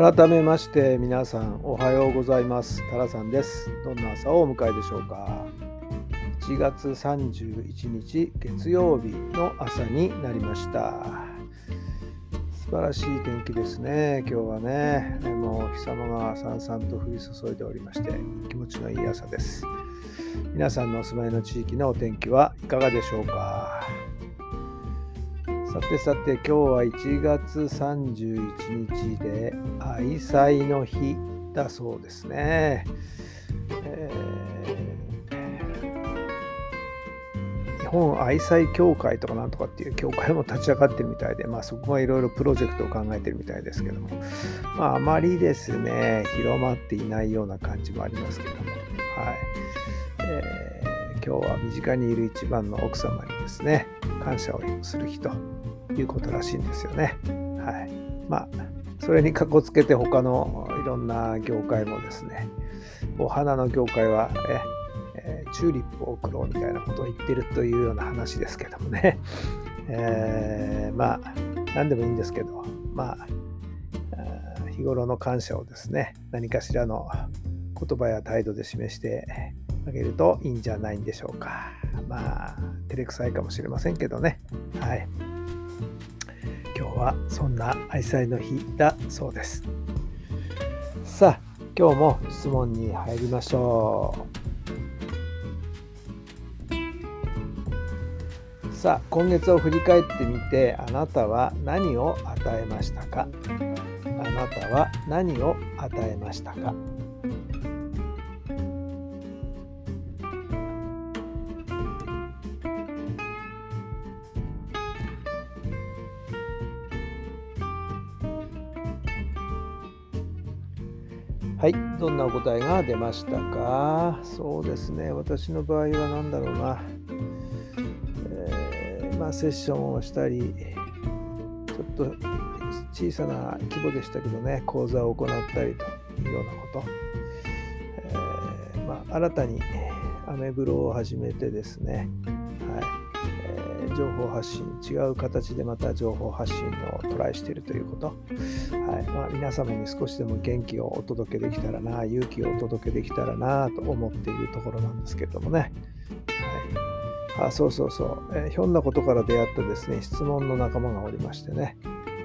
改めまして皆さんおはようございます。タラさんです。どんな朝をお迎えでしょうか？1月31日月曜日の朝になりました。素晴らしい天気ですね。今日はねもう日様がさんさんと降り注いでおりまして気持ちのいい朝です。皆さんのお住まいの地域のお天気はいかがでしょうか？さてさて今日は1月31日で愛妻の日だそうですね。えー、日本愛妻協会とかなんとかっていう協会も立ち上がってるみたいで、まあ、そこはいろいろプロジェクトを考えてるみたいですけども、まあ、あまりですね広まっていないような感じもありますけども、はい。えー、今日は身近にいる一番の奥様にですね感謝をする日ということらしいんですよね。はい。まあ、それにかこつけて他のいろんな業界もですね、お花の業界はえチューリップを送ろうみたいなことを言ってるというような話ですけどもね。えー、まあ、何でもいいんですけど、まあ、日頃の感謝をですね、何かしらの言葉や態度で示してあげるといいんじゃないんでしょうか。まあ、照れくさいかもしれませんけどね。はい。はそんな愛妻の日だそうです。さあ今日も質問に入りましょう。さあ今月を振り返ってみてあなたは何を与えましたか？あなたは何を与えましたか？はい、どんなお答えが出ましたか？そうですね、私の場合は何だろうな、えー、まあ、セッションをしたり、ちょっと小さな規模でしたけどね、講座を行ったりというようなこと、えー、まあ、新たにアメブロを始めてですね、はい。情報発信、違う形でまた情報発信をトライしているということ、はい。まあ、皆様に少しでも元気をお届けできたらな、勇気をお届けできたらなと思っているところなんですけれどもね。はい、あそうそうそう、えー、ひょんなことから出会ったですね、質問の仲間がおりましてね、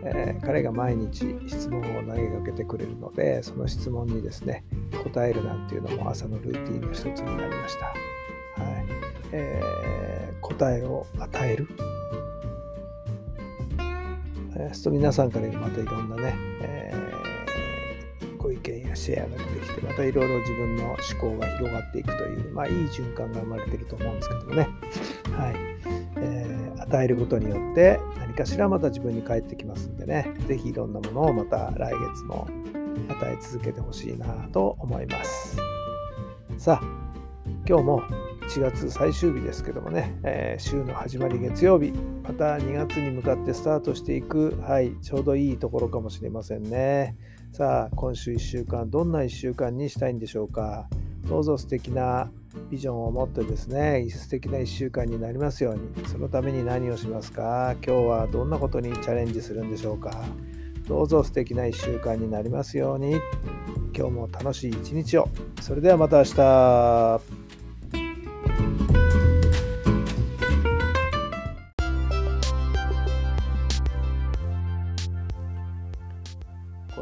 えー、彼が毎日質問を投げかけてくれるので、その質問にですね、答えるなんていうのも朝のルーティンの一つになりました。はい。えー、答えを与える。えー、すと皆さんからまたいろんなね、えー、ご意見やシェアが出てきて、またいろいろ自分の思考が広がっていくという、まあ、いい循環が生まれていると思うんですけどもね。はいえー、与えることによって何かしらまた自分に返ってきますんでね、ぜひいろんなものをまた来月も与え続けてほしいなと思います。さあ、今日も1月最終日ですけどもね、えー、週の始まり月曜日、また2月に向かってスタートしていく、はい、ちょうどいいところかもしれませんね。さあ、今週1週間、どんな1週間にしたいんでしょうか。どうぞ素敵なビジョンを持ってですね、素敵な1週間になりますように、そのために何をしますか今日はどんなことにチャレンジするんでしょうかどうぞ素敵な1週間になりますように、今日も楽しい一日を。それではまた明日。